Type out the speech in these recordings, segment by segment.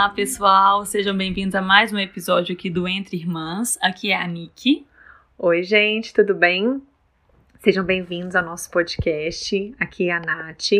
Olá, pessoal, sejam bem-vindos a mais um episódio aqui do Entre Irmãs. Aqui é a Nick. Oi, gente, tudo bem? Sejam bem-vindos ao nosso podcast. Aqui é a Nath.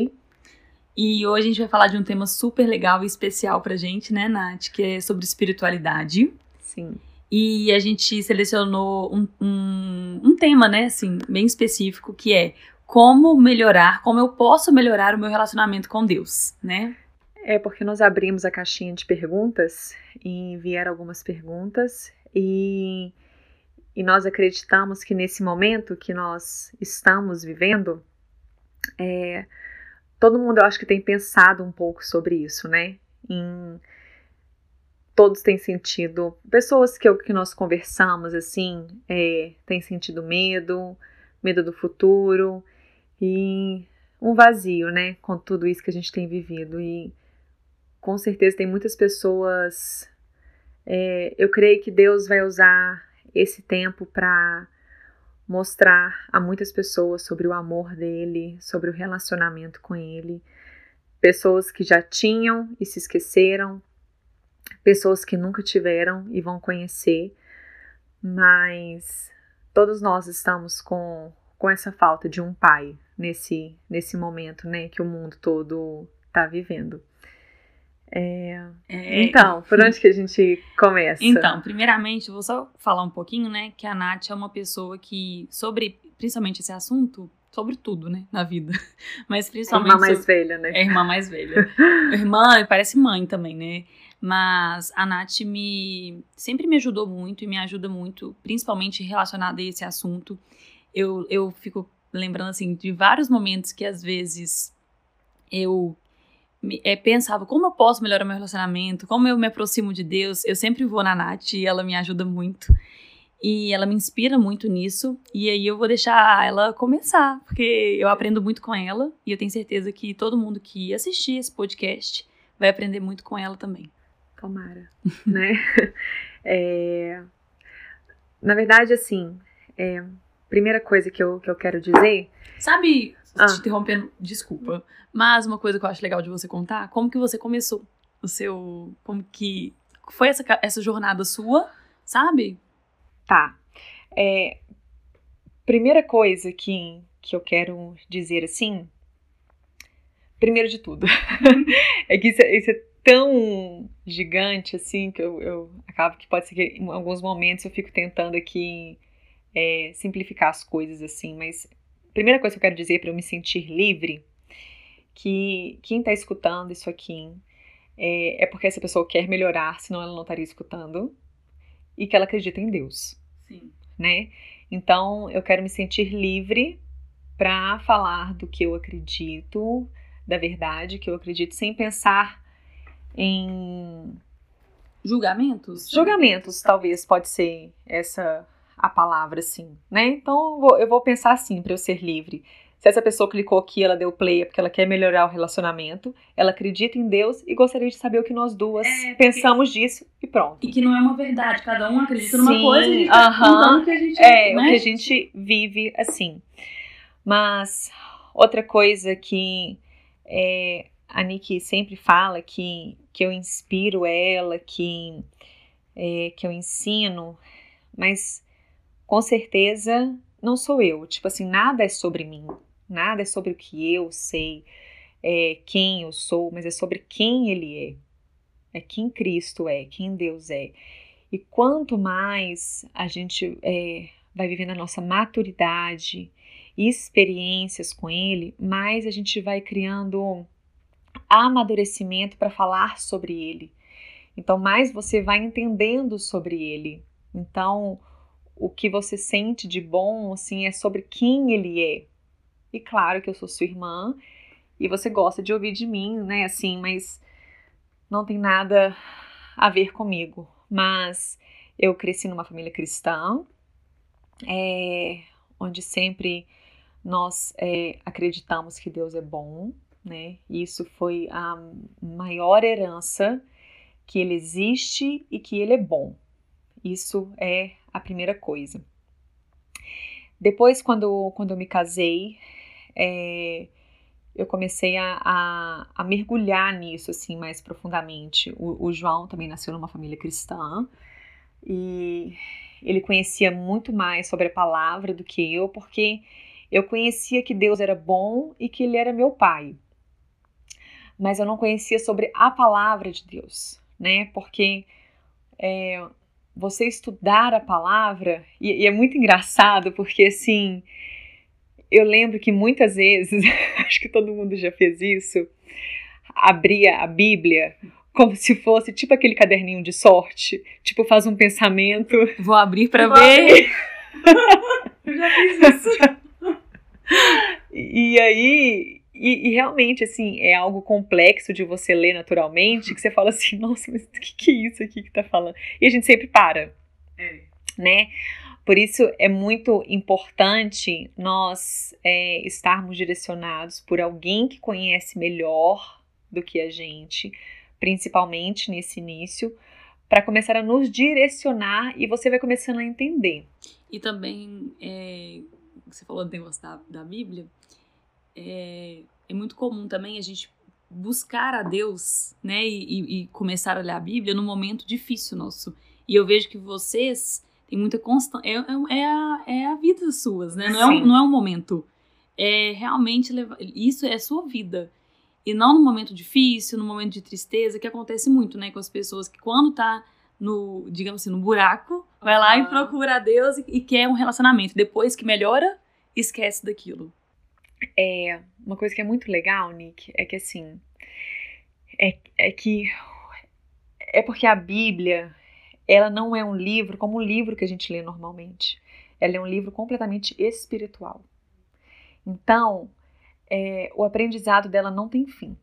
E hoje a gente vai falar de um tema super legal e especial pra gente, né, Nath? Que é sobre espiritualidade. Sim. E a gente selecionou um, um, um tema, né, assim, bem específico, que é como melhorar, como eu posso melhorar o meu relacionamento com Deus, né? É porque nós abrimos a caixinha de perguntas e vieram algumas perguntas e, e nós acreditamos que nesse momento que nós estamos vivendo, é, todo mundo eu acho que tem pensado um pouco sobre isso, né? Em, todos têm sentido, pessoas que, que nós conversamos assim, é, têm sentido medo, medo do futuro e um vazio, né, com tudo isso que a gente tem vivido e com certeza tem muitas pessoas. É, eu creio que Deus vai usar esse tempo para mostrar a muitas pessoas sobre o amor dele, sobre o relacionamento com ele. Pessoas que já tinham e se esqueceram, pessoas que nunca tiveram e vão conhecer, mas todos nós estamos com, com essa falta de um pai nesse, nesse momento né, que o mundo todo está vivendo. É... É... Então, por onde que a gente começa? Então, primeiramente, eu vou só falar um pouquinho, né, que a Nath é uma pessoa que, sobre principalmente esse assunto, sobre tudo, né, na vida, mas principalmente... É irmã mais velha, né? É irmã mais velha. irmã parece mãe também, né? Mas a Nath me, sempre me ajudou muito e me ajuda muito, principalmente relacionada a esse assunto. Eu, eu fico lembrando, assim, de vários momentos que às vezes eu é, pensava como eu posso melhorar meu relacionamento, como eu me aproximo de Deus. Eu sempre vou na Nath e ela me ajuda muito. E ela me inspira muito nisso. E aí eu vou deixar ela começar, porque eu aprendo muito com ela. E eu tenho certeza que todo mundo que assistir esse podcast vai aprender muito com ela também. Tomara, né? É... Na verdade, assim, é... primeira coisa que eu, que eu quero dizer. Sabe, ah. te interrompendo, desculpa. Mas uma coisa que eu acho legal de você contar, como que você começou o seu. Como que foi essa, essa jornada sua, sabe? Tá. É, primeira coisa que, que eu quero dizer assim. Primeiro de tudo, é que isso, é, isso, é tão gigante assim que eu, eu acabo que pode ser que em alguns momentos eu fico tentando aqui é, simplificar as coisas assim, mas primeira coisa que eu quero dizer para eu me sentir livre que quem está escutando isso aqui é, é, porque essa pessoa quer melhorar, senão ela não estaria escutando, e que ela acredita em Deus. Sim. Né? Então, eu quero me sentir livre para falar do que eu acredito, da verdade que eu acredito, sem pensar em julgamentos. Julgamentos, talvez pode ser essa a palavra, assim, né? Então eu vou, eu vou pensar assim para eu ser livre. Se essa pessoa clicou aqui, ela deu play é porque ela quer melhorar o relacionamento, ela acredita em Deus e gostaria de saber o que nós duas é, pensamos disso e pronto. E que não é uma verdade, cada um acredita Sim, numa coisa e uh -huh, que a gente É, né? o que a gente vive assim. Mas outra coisa que é, a Nick sempre fala que, que eu inspiro ela, que, é, que eu ensino, mas com certeza não sou eu. Tipo assim, nada é sobre mim. Nada é sobre o que eu sei, é, quem eu sou, mas é sobre quem Ele é. É quem Cristo é, quem Deus é. E quanto mais a gente é, vai vivendo a nossa maturidade e experiências com Ele, mais a gente vai criando amadurecimento para falar sobre Ele. Então, mais você vai entendendo sobre Ele. Então, o que você sente de bom, assim, é sobre quem Ele é. E claro que eu sou sua irmã e você gosta de ouvir de mim, né? Assim, mas não tem nada a ver comigo. Mas eu cresci numa família cristã, é, onde sempre nós é, acreditamos que Deus é bom, né? Isso foi a maior herança que Ele existe e que Ele é bom. Isso é a primeira coisa. Depois, quando, quando eu me casei, é, eu comecei a, a, a mergulhar nisso assim mais profundamente. O, o João também nasceu numa família cristã e ele conhecia muito mais sobre a palavra do que eu, porque eu conhecia que Deus era bom e que Ele era meu Pai. Mas eu não conhecia sobre a palavra de Deus, né? Porque é, você estudar a palavra, e, e é muito engraçado, porque assim, eu lembro que muitas vezes, acho que todo mundo já fez isso, abria a Bíblia como se fosse tipo aquele caderninho de sorte, tipo faz um pensamento. Vou abrir para ver. eu já fiz isso. e aí, e, e, realmente, assim, é algo complexo de você ler naturalmente, que você fala assim, nossa, mas o que, que é isso aqui que tá falando? E a gente sempre para, é. né? Por isso é muito importante nós é, estarmos direcionados por alguém que conhece melhor do que a gente, principalmente nesse início, para começar a nos direcionar e você vai começando a entender. E também, é, você falou do negócio da, da Bíblia, é, é muito comum também a gente buscar a Deus, né, e, e, começar a ler a Bíblia no momento difícil nosso. E eu vejo que vocês têm muita constância, é, é, é, a, é a vida suas, né, não é, um, não é um momento. É realmente, levar, isso é a sua vida. E não no momento difícil, no momento de tristeza, que acontece muito, né, com as pessoas que quando tá no, digamos assim, no buraco, vai lá e procura a Deus e, e quer um relacionamento. Depois que melhora, esquece daquilo. É, uma coisa que é muito legal, Nick, é que assim, é, é que é porque a Bíblia, ela não é um livro como o livro que a gente lê normalmente. Ela é um livro completamente espiritual. Então, é, o aprendizado dela não tem fim.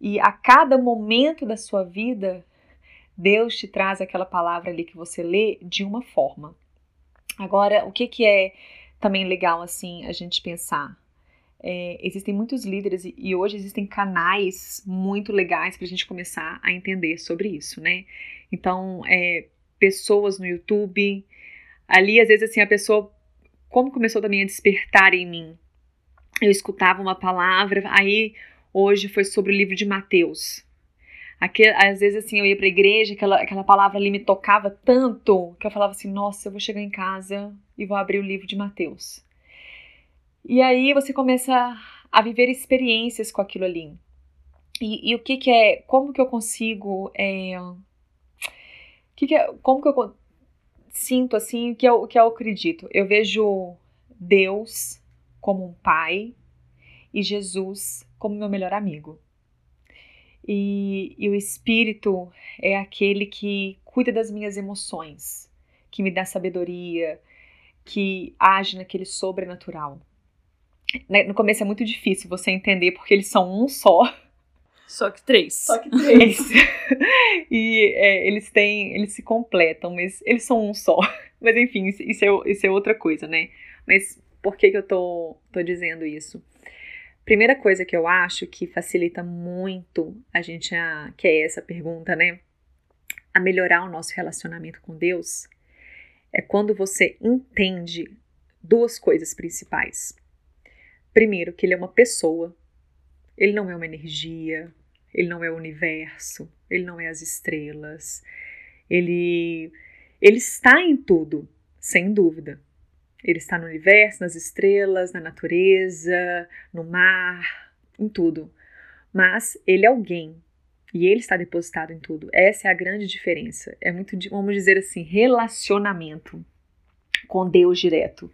E a cada momento da sua vida, Deus te traz aquela palavra ali que você lê de uma forma. Agora, o que, que é também legal assim a gente pensar? É, existem muitos líderes e, hoje existem canais muito legais para a gente começar a entender sobre isso, né? Então, é, pessoas no YouTube, ali às vezes assim a pessoa, como começou também a despertar em mim, eu escutava uma palavra, aí hoje foi sobre o livro de Mateus. Aquele, às vezes assim eu ia para a igreja, aquela, aquela palavra ali me tocava tanto que eu falava assim: nossa, eu vou chegar em casa e vou abrir o livro de Mateus. E aí você começa a viver experiências com aquilo ali. E, e o que, que é, como que eu consigo, é, que que é, como que eu sinto assim, que eu, que eu acredito? Eu vejo Deus como um pai e Jesus como meu melhor amigo. E, e, o Espírito é aquele que cuida das minhas emoções, que me dá sabedoria, que age naquele sobrenatural. Né, no começo é muito difícil você entender porque eles são um só. Só que três. Só que três. e é, eles têm, eles se completam, mas eles são um só. Mas enfim, isso é, isso é outra coisa, né? Mas por que, que eu tô, tô dizendo isso? Primeira coisa que eu acho que facilita muito a gente a, que é essa pergunta, né? A melhorar o nosso relacionamento com Deus é quando você entende duas coisas principais. Primeiro, que ele é uma pessoa, ele não é uma energia, ele não é o universo, ele não é as estrelas, ele ele está em tudo, sem dúvida. Ele está no universo, nas estrelas, na natureza, no mar, em tudo. Mas ele é alguém e ele está depositado em tudo. Essa é a grande diferença. É muito, vamos dizer assim, relacionamento com Deus direto.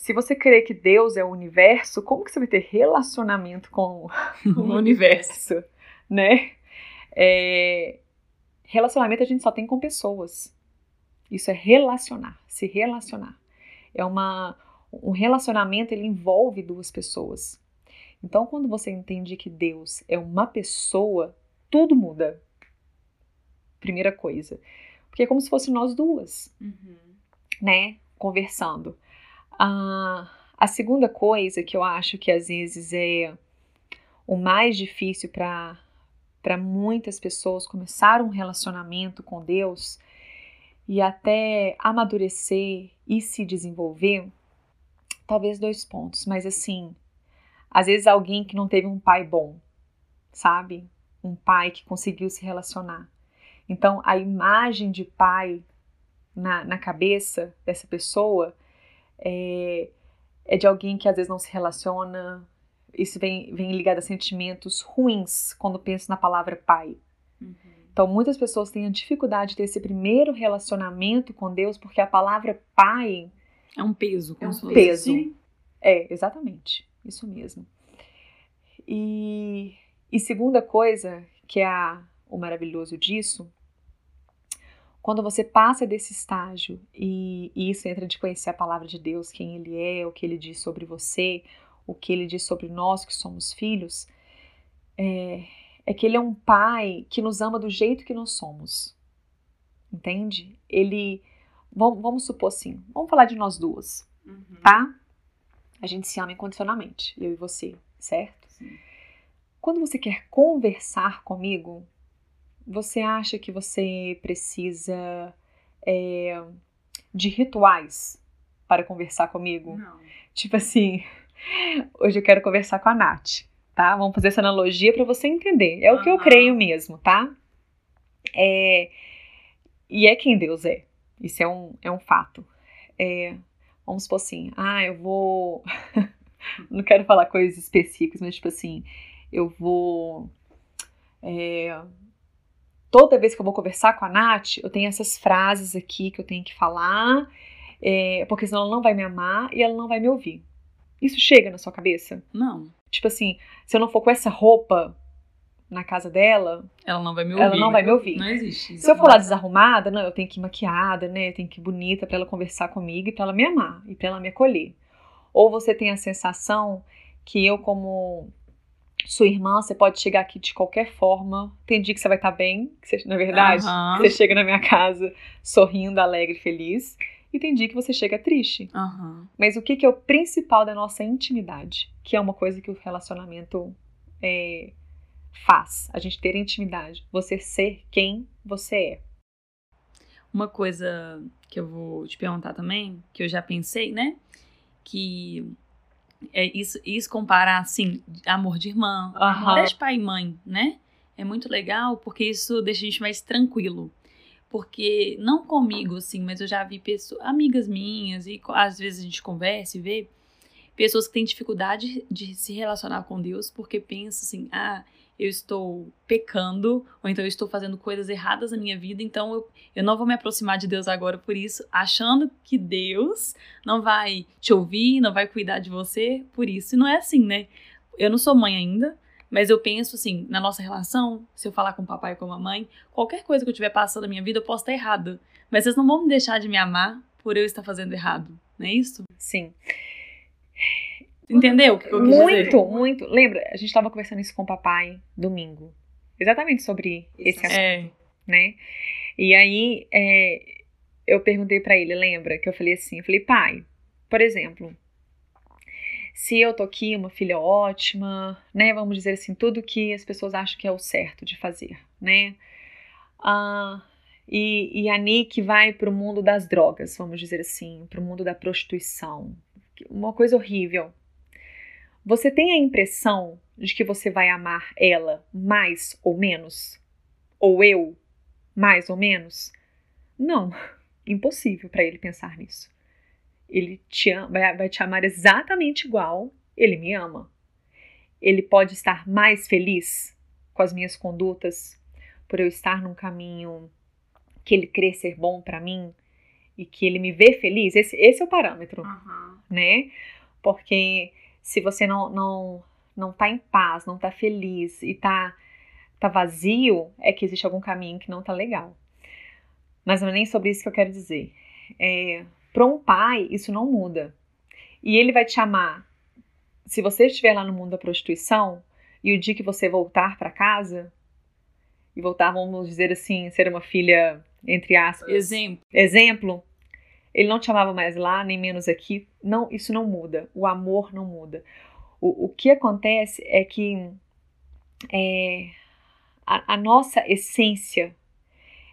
Se você crê que Deus é o universo, como que você vai ter relacionamento com o universo, né? É, relacionamento a gente só tem com pessoas. Isso é relacionar, se relacionar é uma um relacionamento ele envolve duas pessoas. Então, quando você entende que Deus é uma pessoa, tudo muda. Primeira coisa. Porque é como se fosse nós duas, uhum. né? Conversando. Ah, a segunda coisa que eu acho que às vezes é o mais difícil para muitas pessoas começar um relacionamento com Deus e até amadurecer e se desenvolver, talvez dois pontos, mas assim, Às vezes alguém que não teve um pai bom, sabe? Um pai que conseguiu se relacionar. Então, a imagem de pai na, na cabeça dessa pessoa é, é de alguém que às vezes não se relaciona. Isso vem, vem ligado a sentimentos ruins quando penso na palavra pai. Uhum. Então, muitas pessoas têm a dificuldade de ter esse primeiro relacionamento com Deus porque a palavra pai é um peso. É um peso. É, exatamente. Isso mesmo. E, e segunda coisa, que é a, o maravilhoso disso, quando você passa desse estágio e, e, isso entra de conhecer a palavra de Deus, quem Ele é, o que Ele diz sobre você, o que Ele diz sobre nós que somos filhos, é, é que Ele é um Pai que nos ama do jeito que nós somos. Entende? Ele. Vamos, vamos supor assim, vamos falar de nós duas, uhum. tá? A gente se ama incondicionalmente, eu e você, certo? Sim. Quando você quer conversar comigo, você acha que você precisa é, de rituais para conversar comigo? Não. Tipo assim, hoje eu quero conversar com a Nath, tá? Vamos fazer essa analogia para você entender. É o que eu creio mesmo, tá? É, e é quem Deus é. Isso é um, é um fato. É, vamos supor assim, ah, eu vou. Não quero falar coisas específicas, mas tipo assim, eu vou. É, toda vez que eu vou conversar com a Nath, eu tenho essas frases aqui que eu tenho que falar, é, porque senão ela não vai me amar e ela não vai me ouvir. Isso chega na sua cabeça? Não. Tipo assim, se eu não for com essa roupa na casa dela, ela não vai me ouvir. Ela não vai me ouvir. Não existe. Se eu for lá desarrumada, não, eu tenho que ir maquiada, né? Eu tenho que ir bonita para ela conversar comigo e para ela me amar e para ela me acolher. Ou você tem a sensação que eu como sua irmã, você pode chegar aqui de qualquer forma. Tem dia que você vai estar tá bem, que você, na verdade, uhum. você chega na minha casa sorrindo, alegre, feliz. E tem dia que você chega triste. Uhum. Mas o que, que é o principal da nossa intimidade? Que é uma coisa que o relacionamento é, faz. A gente ter intimidade. Você ser quem você é. Uma coisa que eu vou te perguntar também, que eu já pensei, né? Que é isso, isso comparar, assim, amor de irmã, uhum. até de pai e mãe, né? É muito legal porque isso deixa a gente mais tranquilo. Porque, não comigo, assim, mas eu já vi pessoas, amigas minhas, e às vezes a gente conversa e vê pessoas que têm dificuldade de se relacionar com Deus porque pensam assim, ah, eu estou pecando, ou então eu estou fazendo coisas erradas na minha vida, então eu, eu não vou me aproximar de Deus agora por isso, achando que Deus não vai te ouvir, não vai cuidar de você por isso. E não é assim, né? Eu não sou mãe ainda, mas eu penso assim, na nossa relação, se eu falar com o papai ou com a mamãe, qualquer coisa que eu estiver passando na minha vida, eu posso estar errada. Mas vocês não vão me deixar de me amar por eu estar fazendo errado, não é isso? Sim. Entendeu o que eu quis muito, dizer? Muito. Lembra, a gente estava conversando isso com o papai domingo. Exatamente sobre esse assunto, é. né? E aí, é, eu perguntei para ele, lembra? Que eu falei assim, eu falei, pai, por exemplo, se eu tô aqui, uma filha ótima, né? Vamos dizer assim, tudo que as pessoas acham que é o certo de fazer, né? Ah, e, e a Nick vai pro mundo das drogas, vamos dizer assim, pro mundo da prostituição. Uma coisa horrível, você tem a impressão de que você vai amar ela mais ou menos? Ou eu mais ou menos? Não, impossível para ele pensar nisso. Ele te ama, vai te amar exatamente igual ele me ama. Ele pode estar mais feliz com as minhas condutas por eu estar num caminho que ele crê ser bom para mim e que ele me vê feliz. Esse, esse é o parâmetro, uhum. né? Porque se você não não não tá em paz, não tá feliz e tá tá vazio, é que existe algum caminho que não tá legal. Mas não é nem sobre isso que eu quero dizer. É, para um pai, isso não muda. E ele vai te chamar. Se você estiver lá no mundo da prostituição e o dia que você voltar para casa e voltar, vamos dizer assim, ser uma filha entre aspas, exemplo, exemplo, ele não te chamava mais lá, nem menos aqui. Não, isso não muda. O amor não muda. O, o que acontece é que é, a, a nossa essência,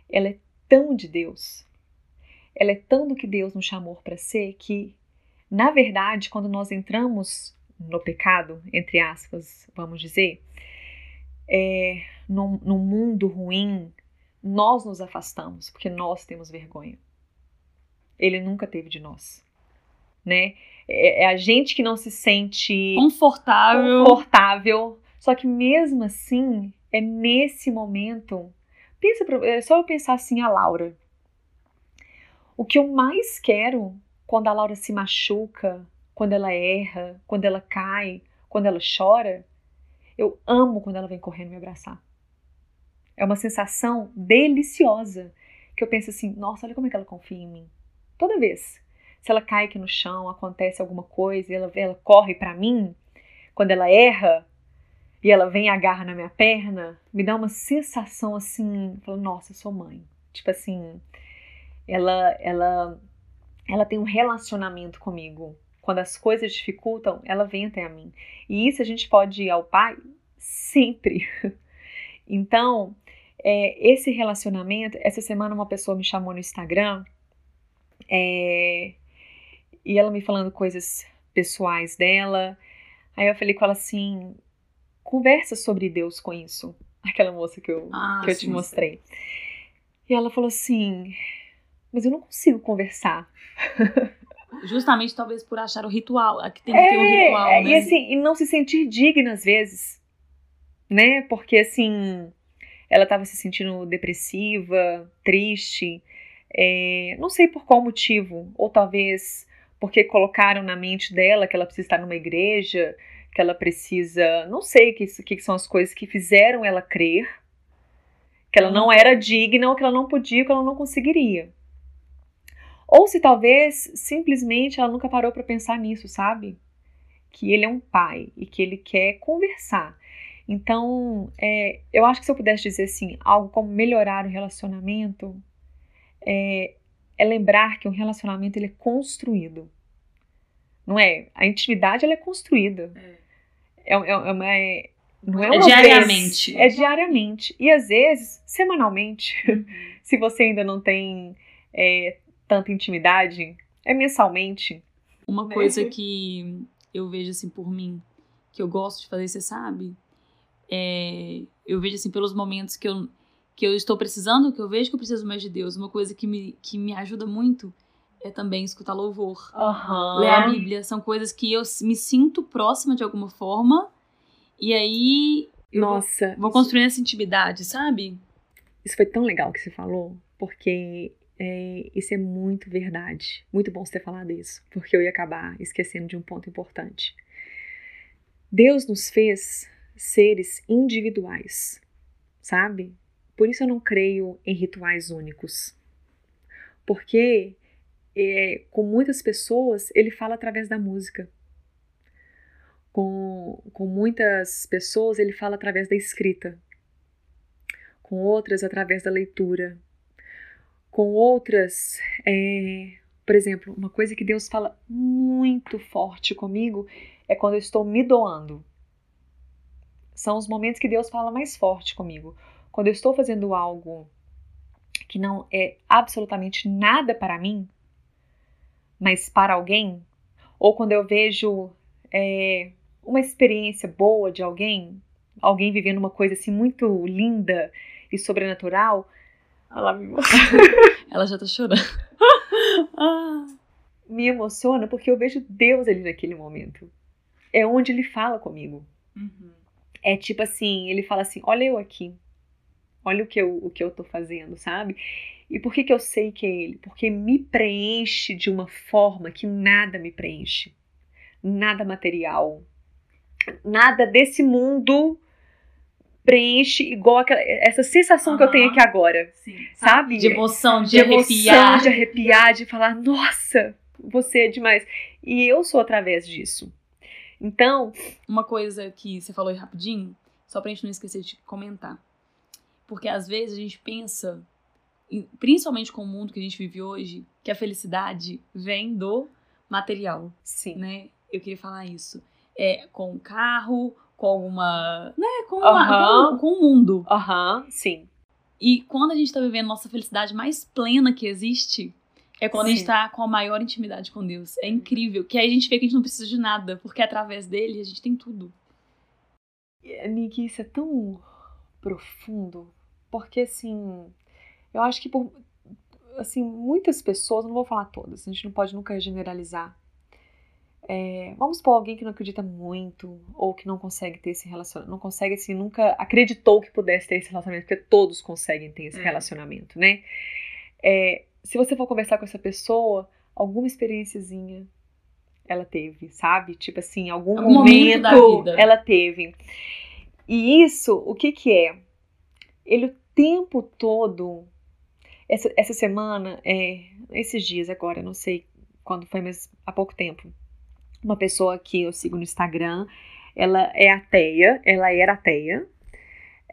ela é tão de Deus, ela é tão do que Deus nos chamou para ser, que, na verdade, quando nós entramos no pecado, entre aspas, vamos dizer, é, no mundo ruim, nós nos afastamos porque nós temos vergonha. Ele nunca teve de nós, né? É, é a gente que não se sente confortável. confortável. Só que mesmo assim, é nesse momento. Pensa, é só eu pensar assim a Laura. O que eu mais quero quando a Laura se machuca, quando ela erra, quando ela cai, quando ela chora, eu amo quando ela vem correndo me abraçar. É uma sensação deliciosa que eu penso assim, nossa, olha como é que ela confia em mim. Toda vez. Se ela cai aqui no chão, acontece alguma coisa, e ela, ela corre para mim, quando ela erra, e ela vem e agarra na minha perna, me dá uma sensação assim, falo, nossa, eu sou mãe. Tipo assim, ela, ela, ela tem um relacionamento comigo. Quando as coisas dificultam, ela vem até mim. E isso a gente pode ir ao pai sempre. Então, é, esse relacionamento, essa semana uma pessoa me chamou no Instagram é, e ela me falando coisas pessoais dela. Aí eu falei com ela assim: conversa sobre Deus com isso. Aquela moça que eu, ah, que eu te mostrei. E ela falou assim: mas eu não consigo conversar. Justamente, talvez por achar o ritual, que tem que é, ter um ritual, é, né? E assim, e não se sentir digna às vezes, né? Porque assim, ela estava se sentindo depressiva, triste, é, não sei por qual motivo, ou talvez porque colocaram na mente dela que ela precisa estar numa igreja, que ela precisa, não sei o que, que são as coisas que fizeram ela crer que ela não era digna, ou que ela não podia, ou que ela não conseguiria. Ou se talvez simplesmente ela nunca parou para pensar nisso, sabe? Que ele é um pai e que ele quer conversar. Então, é, eu acho que se eu pudesse dizer assim, algo como melhorar o relacionamento, é, é lembrar que um relacionamento ele é construído. Não é? A intimidade ela é construída. É, é, é, é uma, é, não é, é diariamente. Vez, é diariamente. E às vezes, semanalmente. Uhum. se você ainda não tem tanta intimidade, é mensalmente. Uma né? coisa que eu vejo assim por mim, que eu gosto de fazer, você sabe? É, eu vejo assim pelos momentos que eu, que eu estou precisando, que eu vejo que eu preciso mais de Deus. Uma coisa que me, que me ajuda muito é também escutar louvor, uhum. ler a Bíblia. São coisas que eu me sinto próxima de alguma forma. E aí. Nossa. Vou, vou construindo essa intimidade, sabe? Isso foi tão legal que você falou, porque é, isso é muito verdade. Muito bom você ter falado isso, porque eu ia acabar esquecendo de um ponto importante. Deus nos fez seres individuais, sabe? Por isso eu não creio em rituais únicos. Porque é, com muitas pessoas ele fala através da música. Com, com muitas pessoas ele fala através da escrita. Com outras através da leitura com outras. É, por exemplo, uma coisa que Deus fala muito forte comigo é quando eu estou me doando. São os momentos que Deus fala mais forte comigo. Quando eu estou fazendo algo que não é absolutamente nada para mim, mas para alguém, ou quando eu vejo é, uma experiência boa de alguém, alguém vivendo uma coisa assim muito linda e sobrenatural, ela me emociona. Ela já tá chorando. me emociona porque eu vejo Deus ali naquele momento. É onde ele fala comigo. Uhum. É tipo assim, ele fala assim: olha eu aqui. Olha o que eu, o que eu tô fazendo, sabe? E por que, que eu sei que é ele? Porque me preenche de uma forma que nada me preenche. Nada material. Nada desse mundo preenche igual aquela, essa sensação uhum. que eu tenho aqui agora. Sim. Sabe? De emoção, de, de arrepiar. Emoção, de arrepiar, de falar, nossa, você é demais. E eu sou através disso. Então. Uma coisa que você falou aí rapidinho, só pra gente não esquecer de comentar. Porque às vezes a gente pensa, principalmente com o mundo que a gente vive hoje, que a felicidade vem do material. Sim. Né? Eu queria falar isso. É com o carro, com uma. né, com, uma, com, com o mundo. Aham, sim. E quando a gente tá vivendo nossa felicidade mais plena que existe, É quando Sim. a gente tá com a maior intimidade com Deus. É incrível. Que aí a gente vê que a gente não precisa de nada, porque através dele a gente tem tudo. Nick, isso é tão profundo, porque assim, eu acho que por assim, muitas pessoas, não vou falar todas, a gente não pode nunca generalizar. É, vamos por alguém que não acredita muito ou que não consegue ter esse relacionamento, não consegue assim, nunca acreditou que pudesse ter esse relacionamento, porque todos conseguem ter esse é. relacionamento, né? É, se você for conversar com essa pessoa, alguma experiênciazinha ela teve, sabe? Tipo assim, algum, algum momento, momento ela teve. E isso, o que que é? Ele o tempo todo, essa, essa semana, é, esses dias agora, não sei quando foi, mas há pouco tempo, uma pessoa que eu sigo no Instagram, ela é ateia, ela era ateia,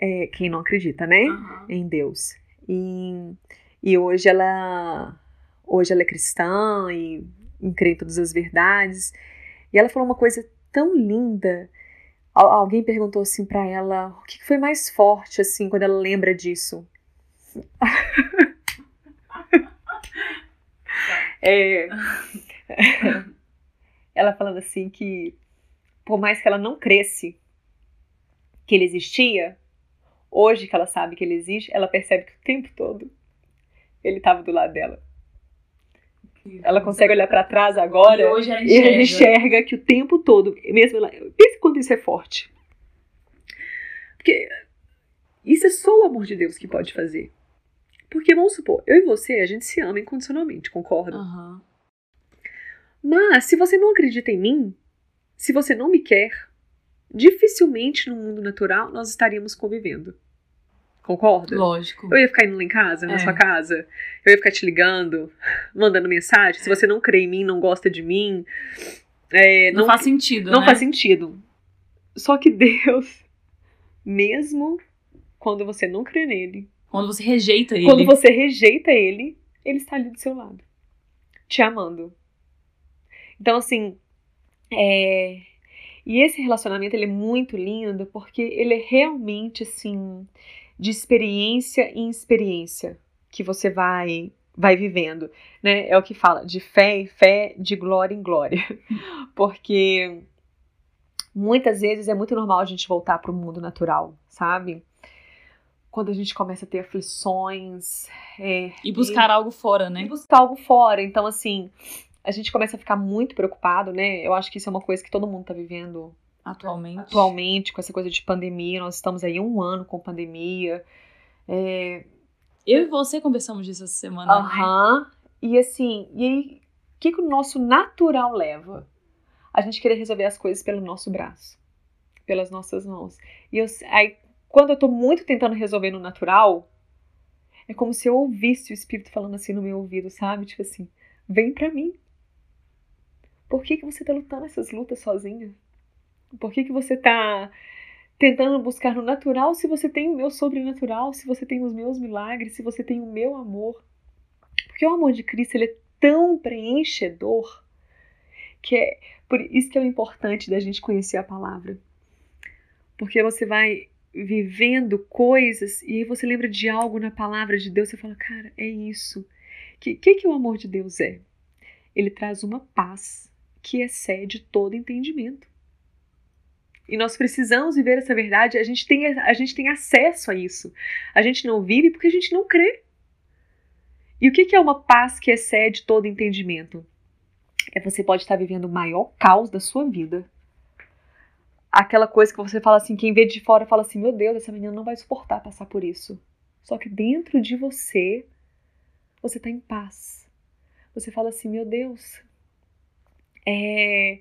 é, quem não acredita, né, uhum. em Deus. E, e hoje ela, hoje ela é cristã e crê em todas as verdades. E ela falou uma coisa tão linda. Alguém perguntou assim para ela o que foi mais forte assim quando ela lembra disso. é, ela falando assim que por mais que ela não cresce que ele existia, hoje que ela sabe que ele existe, ela percebe que o tempo todo ele estava do lado dela. Ela consegue olhar para trás agora e, hoje ela enxerga. e enxerga que o tempo todo, mesmo ela, pense quando isso é forte. Porque isso é só o amor de Deus que pode fazer. Porque vamos supor, eu e você, a gente se ama incondicionalmente, concorda? Uhum. Mas se você não acredita em mim, se você não me quer, dificilmente no mundo natural nós estaríamos convivendo. Concorda? Lógico. Eu ia ficar indo lá em casa, na é. sua casa. Eu ia ficar te ligando, mandando mensagem. Se você não crê em mim, não gosta de mim. É, não, não, faz sentido. Não né? faz sentido. Só que Deus, mesmo quando você não crê nele. Quando você rejeita ele. Quando você rejeita ele, ele está ali do seu lado. Te amando. Então, assim. É... E esse relacionamento ele é muito lindo porque ele é realmente assim de experiência em experiência que você vai vai vivendo, né? É o que fala de fé em fé, de glória em glória. Porque muitas vezes é muito normal a gente voltar para o mundo natural, sabe? Quando a gente começa a ter aflições. É, e buscar e, algo fora, né? E buscar algo fora. Então, assim, a gente começa a ficar muito preocupado, né? Eu acho que isso é uma coisa que todo mundo tá vivendo Atualmente. Atualmente, com essa coisa de pandemia, nós estamos aí um ano com pandemia. É... Eu e você conversamos disso essa semana. Né? Aham. Né? E assim, e aí, o que, que o nosso natural leva? A gente querer resolver as coisas pelo nosso braço, pelas nossas mãos. E eu, aí, quando eu tô muito tentando resolver no natural, é como se eu ouvisse o Espírito falando assim no meu ouvido, sabe? Tipo assim, vem pra mim. Por que, que você tá lutando essas lutas sozinha? Por que, que você está tentando buscar no natural se você tem o meu sobrenatural, se você tem os meus milagres, se você tem o meu amor? Porque o amor de Cristo ele é tão preenchedor que é por isso que é o importante da gente conhecer a palavra. Porque você vai vivendo coisas e aí você lembra de algo na palavra de Deus, você fala, cara, é isso. O que, que, que o amor de Deus é? Ele traz uma paz que excede todo entendimento. E nós precisamos viver essa verdade. A gente tem, a gente tem acesso a isso. A gente não vive porque a gente não crê. E o que é uma paz que excede todo entendimento? É você pode estar vivendo o maior caos da sua vida. Aquela coisa que você fala assim, quem vê de fora fala assim: meu Deus, essa menina não vai suportar passar por isso. Só que dentro de você, você está em paz. Você fala assim: meu Deus, é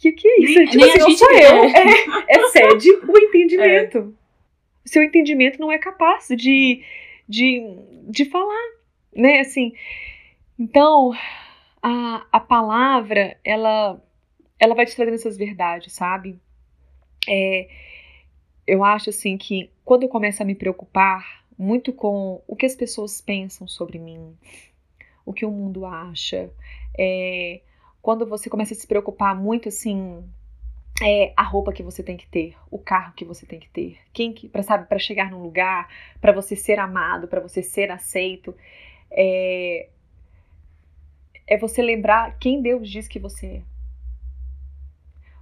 que que é isso? Nem, tipo nem assim, não sou eu. É, excede o entendimento. É. Seu entendimento não é capaz de, de, de falar, né? Assim, então, a, a palavra, ela, ela vai te trazendo essas verdades, sabe? É, eu acho, assim, que quando eu começo a me preocupar muito com o que as pessoas pensam sobre mim, o que o mundo acha, é, quando você começa a se preocupar muito assim, é, a roupa que você tem que ter, o carro que você tem que ter, quem que, para sabe, para chegar num lugar, para você ser amado, para você ser aceito, é, é você lembrar quem Deus diz que você é.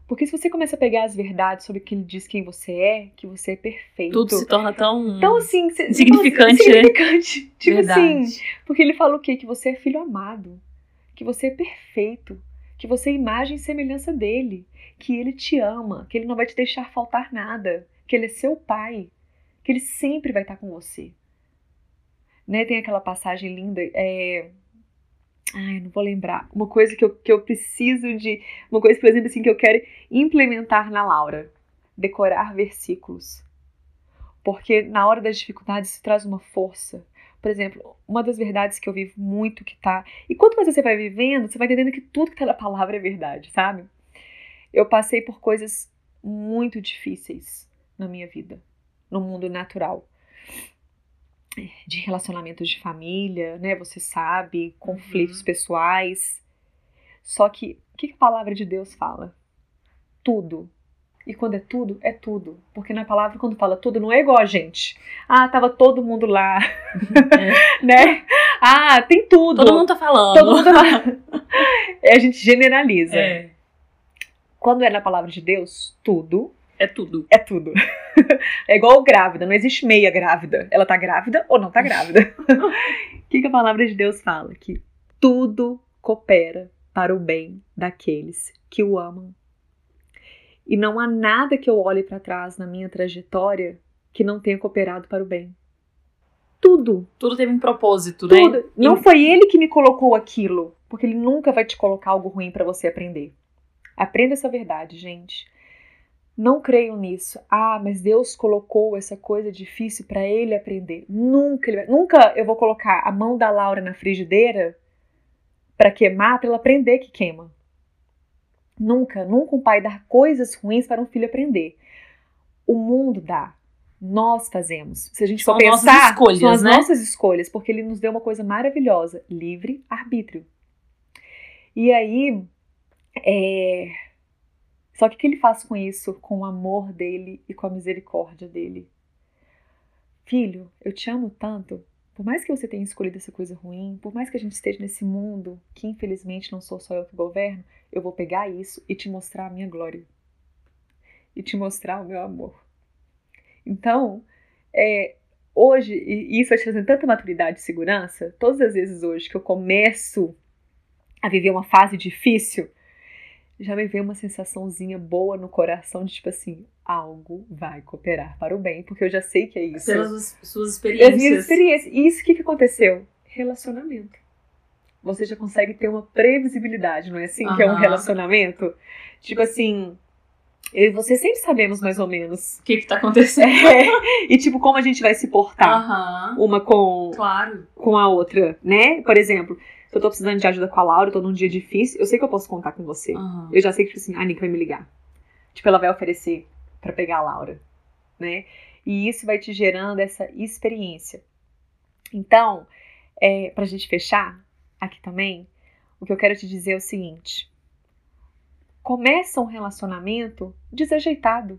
Porque se você começa a pegar as verdades sobre o que ele diz quem você é, que você é perfeito. Tudo se torna tão. Então, assim. Significante, então, significante. Né? Tipo Verdade. assim. Porque ele fala o quê? Que você é filho amado. Que você é perfeito. Que você é imagem e semelhança dele. Que ele te ama. Que ele não vai te deixar faltar nada. Que ele é seu pai. Que ele sempre vai estar com você. Né? Tem aquela passagem linda. É, Ai, não vou lembrar. Uma coisa que eu, que eu preciso de. Uma coisa, por exemplo, assim, que eu quero implementar na Laura: decorar versículos. Porque na hora das dificuldades isso traz uma força. Por exemplo, uma das verdades que eu vivo muito que tá. E quanto mais você vai vivendo, você vai entendendo que tudo que tá na palavra é verdade, sabe? Eu passei por coisas muito difíceis na minha vida, no mundo natural de relacionamentos de família, né? Você sabe, conflitos Uhum. pessoais. Só que o que a palavra de Deus fala? Tudo. E quando é tudo, é tudo. Porque na palavra, quando fala tudo, não é igual a gente. Ah, tava todo mundo lá. né? Ah, tem tudo. Todo mundo tá falando. Todo mundo lá. É, a gente generaliza. É, Quando é na palavra de Deus, tudo é tudo. é tudo. É igual grávida, não existe meia grávida. Ela tá grávida ou não tá grávida. O que, que a palavra de Deus fala? Que tudo coopera para o bem daqueles que o amam. E não há nada que eu olhe para trás na minha trajetória que não tenha cooperado para o bem. Tudo, Tudo teve um propósito, né? tudo. Não foi ele que me colocou aquilo, porque ele nunca vai te colocar algo ruim para você aprender. Aprenda essa verdade, gente. Não creio nisso. Ah, mas Deus colocou essa coisa difícil para ele aprender. Nunca, ele vai- nunca eu vou colocar a mão da Laura na frigideira para queimar, para ela aprender que queima. Nunca, nunca um pai dá coisas ruins para um filho aprender. O mundo dá. Nós fazemos. Se a gente São for nossas pensar, escolhas, são as né? nossas escolhas, porque ele nos deu uma coisa maravilhosa, livre arbítrio. E aí, é... só que o que ele faz com isso? Com o amor dele e com a misericórdia dele. Filho, eu te amo tanto. Por mais que você tenha escolhido essa coisa ruim, por mais que a gente esteja nesse mundo que infelizmente não sou só eu que governo, eu vou pegar isso e te mostrar a minha glória. E te mostrar o meu amor. Então, é, hoje, e isso vai te trazendo tanta maturidade e segurança, todas as vezes hoje que eu começo a viver uma fase difícil, já me vem uma sensaçãozinha boa no coração de tipo assim, algo vai cooperar para o bem, porque eu já sei que é isso. Pelas suas As experiências. minhas experiências. E isso o que, que aconteceu? Relacionamento. Você já consegue ter uma previsibilidade, não é assim? Que é um relacionamento. Tipo assim, eu e você sempre sabemos mais ou menos. O que que tá acontecendo? É, e tipo, como a gente vai se portar Aham. uma com, Claro. com a outra, né? Por exemplo, se eu tô precisando de ajuda com a Laura, tô num dia difícil, eu sei que eu posso contar com você. Aham. Eu já sei que, tipo assim, a Nick vai me ligar. Tipo, ela vai oferecer pra pegar a Laura, né? E isso vai te gerando essa experiência. Então, é, pra gente fechar aqui também, o que eu quero te dizer é o seguinte. Começa um relacionamento desajeitado,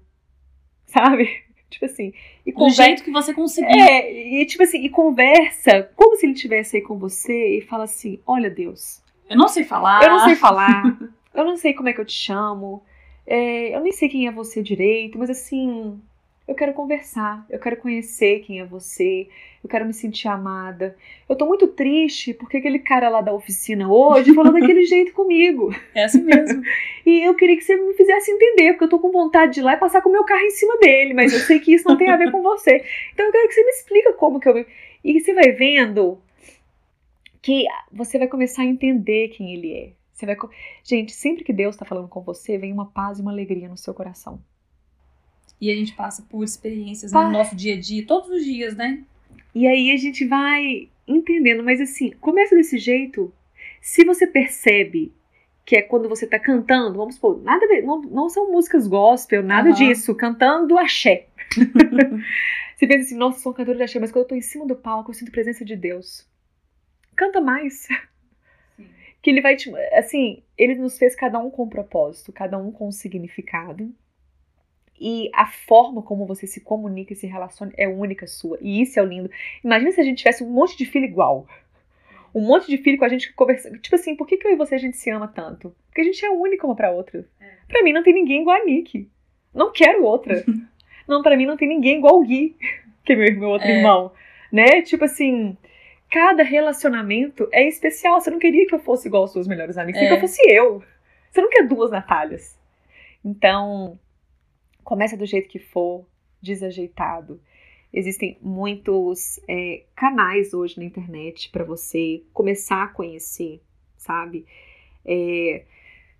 sabe? Tipo assim, e Do conversa... jeito que você conseguir. É, e tipo assim, e conversa como se ele estivesse aí com você e fala assim: Olha, Deus, Eu não sei falar. eu não sei falar, eu não sei como é que eu te chamo, é, eu nem sei quem é você direito, mas assim, eu quero conversar, eu quero conhecer quem é você, eu quero me sentir amada. Eu tô muito triste porque aquele cara lá da oficina hoje falou daquele jeito comigo. É assim mesmo. E eu queria que você me fizesse entender, porque eu tô com vontade de ir lá e passar com o meu carro em cima dele, mas eu sei que isso não tem a ver com você. Então eu quero que você me explica como que eu. E você vai vendo que você vai começar a entender quem ele é. Você vai. Gente, sempre que Deus tá falando com você, vem uma paz e uma alegria no seu coração. E a gente passa por experiências Pá. no nosso dia a dia, todos os dias, né? E aí a gente vai entendendo, mas assim, começa desse jeito. Se você percebe que é quando você tá cantando, vamos supor, nada não, não são músicas gospel, nada Aham. disso, cantando axé. você pensa assim, nossa, sou cantora de axé, mas quando eu tô em cima do palco, eu sinto a presença de Deus. Canta mais. Que ele vai te. Assim, ele nos fez cada um com um propósito, cada um com um significado. E a forma como você se comunica e se relaciona é única sua. E isso é o lindo. Imagina se a gente tivesse um monte de filho igual. um monte de filho com a gente conversando. Tipo assim, por que, que eu e você a gente se ama tanto? Porque a gente é única uma pra outra. É. Pra mim não tem ninguém igual a Nick. Não quero outra. não, pra mim não tem ninguém igual o Gui, que é meu, meu outro é. irmão. Né? Tipo assim, cada relacionamento é especial. Você não queria que eu fosse igual aos seus melhores amigos, é. que eu fosse eu. Você não quer duas Natálias. Então, começa do jeito que for, desajeitado. Existem muitos é, canais hoje na internet para você começar a conhecer, sabe? É,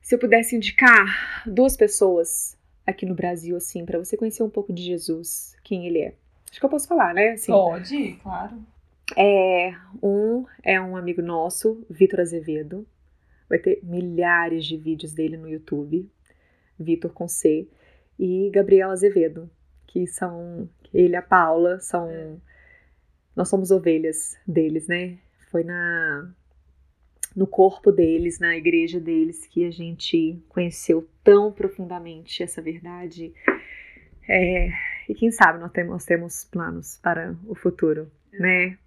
se eu pudesse indicar duas pessoas aqui no Brasil, assim, para você conhecer um pouco de Jesus, quem ele é. Acho que eu posso falar, né? Assim, Pode, claro. É, um é um amigo nosso, Vitor Azevedo. Vai ter milhares de vídeos dele no YouTube. Vitor com C. E Gabriela Azevedo, que são ele e a Paula são nós somos ovelhas deles, né? Foi na no corpo deles, na igreja deles que a gente conheceu tão profundamente essa verdade. É, e quem sabe nós temos, nós temos planos para o futuro, né?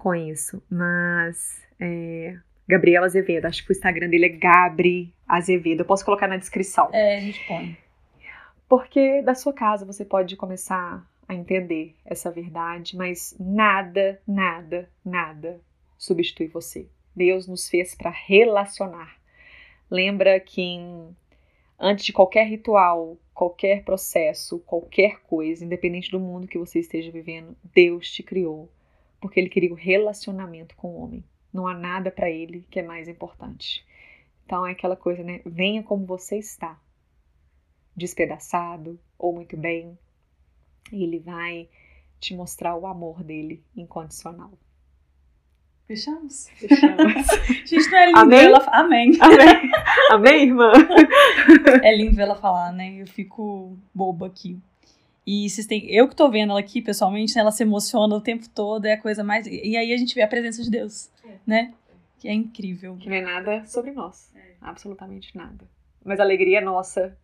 Com isso. Mas é, Gabriela Azevedo, acho que o Instagram dele é Gabri Azevedo. Eu posso colocar na descrição. É, a gente põe. Porque da sua casa você pode começar a entender essa verdade, mas nada, nada, nada substitui você. Deus nos fez para relacionar. Lembra que em, antes de qualquer ritual, qualquer processo, qualquer coisa, independente do mundo que você esteja vivendo, Deus te criou porque ele queria o relacionamento com o homem. Não há nada para ele que é mais importante. Então é aquela coisa, né? Venha como você está despedaçado ou muito bem, ele vai te mostrar o amor dele incondicional. Fechamos? Fechamos. Gente, não é lindo Amém? ela Amém. Amém. Amém, irmã? É lindo ela falar, né? Eu fico boba aqui. E vocês têm, eu que tô vendo ela aqui pessoalmente, né, ela se emociona o tempo todo, é a coisa mais. E aí a gente vê a presença de Deus, é. né? Que é incrível. Que não é nada sobre nós. É. Absolutamente nada. Mas a alegria é nossa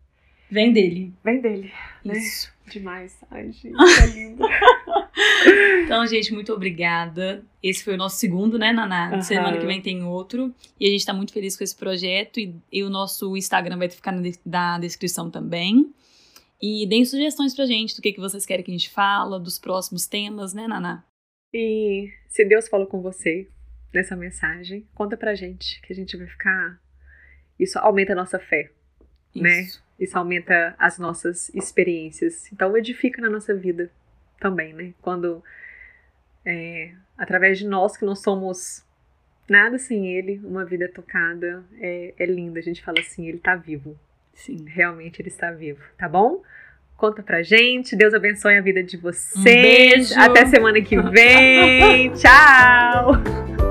Vem dele. Vem dele. Né? Isso. Né? Demais. Ai, gente, é lindo. então, gente, muito obrigada. Esse foi o nosso segundo, né, Naná? Uhum. Semana que vem tem outro. E a gente tá muito feliz com esse projeto. E, e o nosso Instagram vai ficar na, na descrição também. E deem sugestões pra gente do que, que vocês querem que a gente fala, dos próximos temas, né, Naná? E se Deus falou com você nessa mensagem, conta pra gente, que a gente vai ficar. Isso aumenta a nossa fé, né? Isso. né? Isso aumenta as nossas experiências. Então, edifica na nossa vida também, né? Quando, é, através de nós que não somos nada sem Ele, uma vida tocada é, é linda. A gente fala assim: Ele está vivo. Sim. Realmente Ele está vivo, tá bom? Conta pra gente. Deus abençoe a vida de vocês. Um beijo. Até semana que vem. Tchau!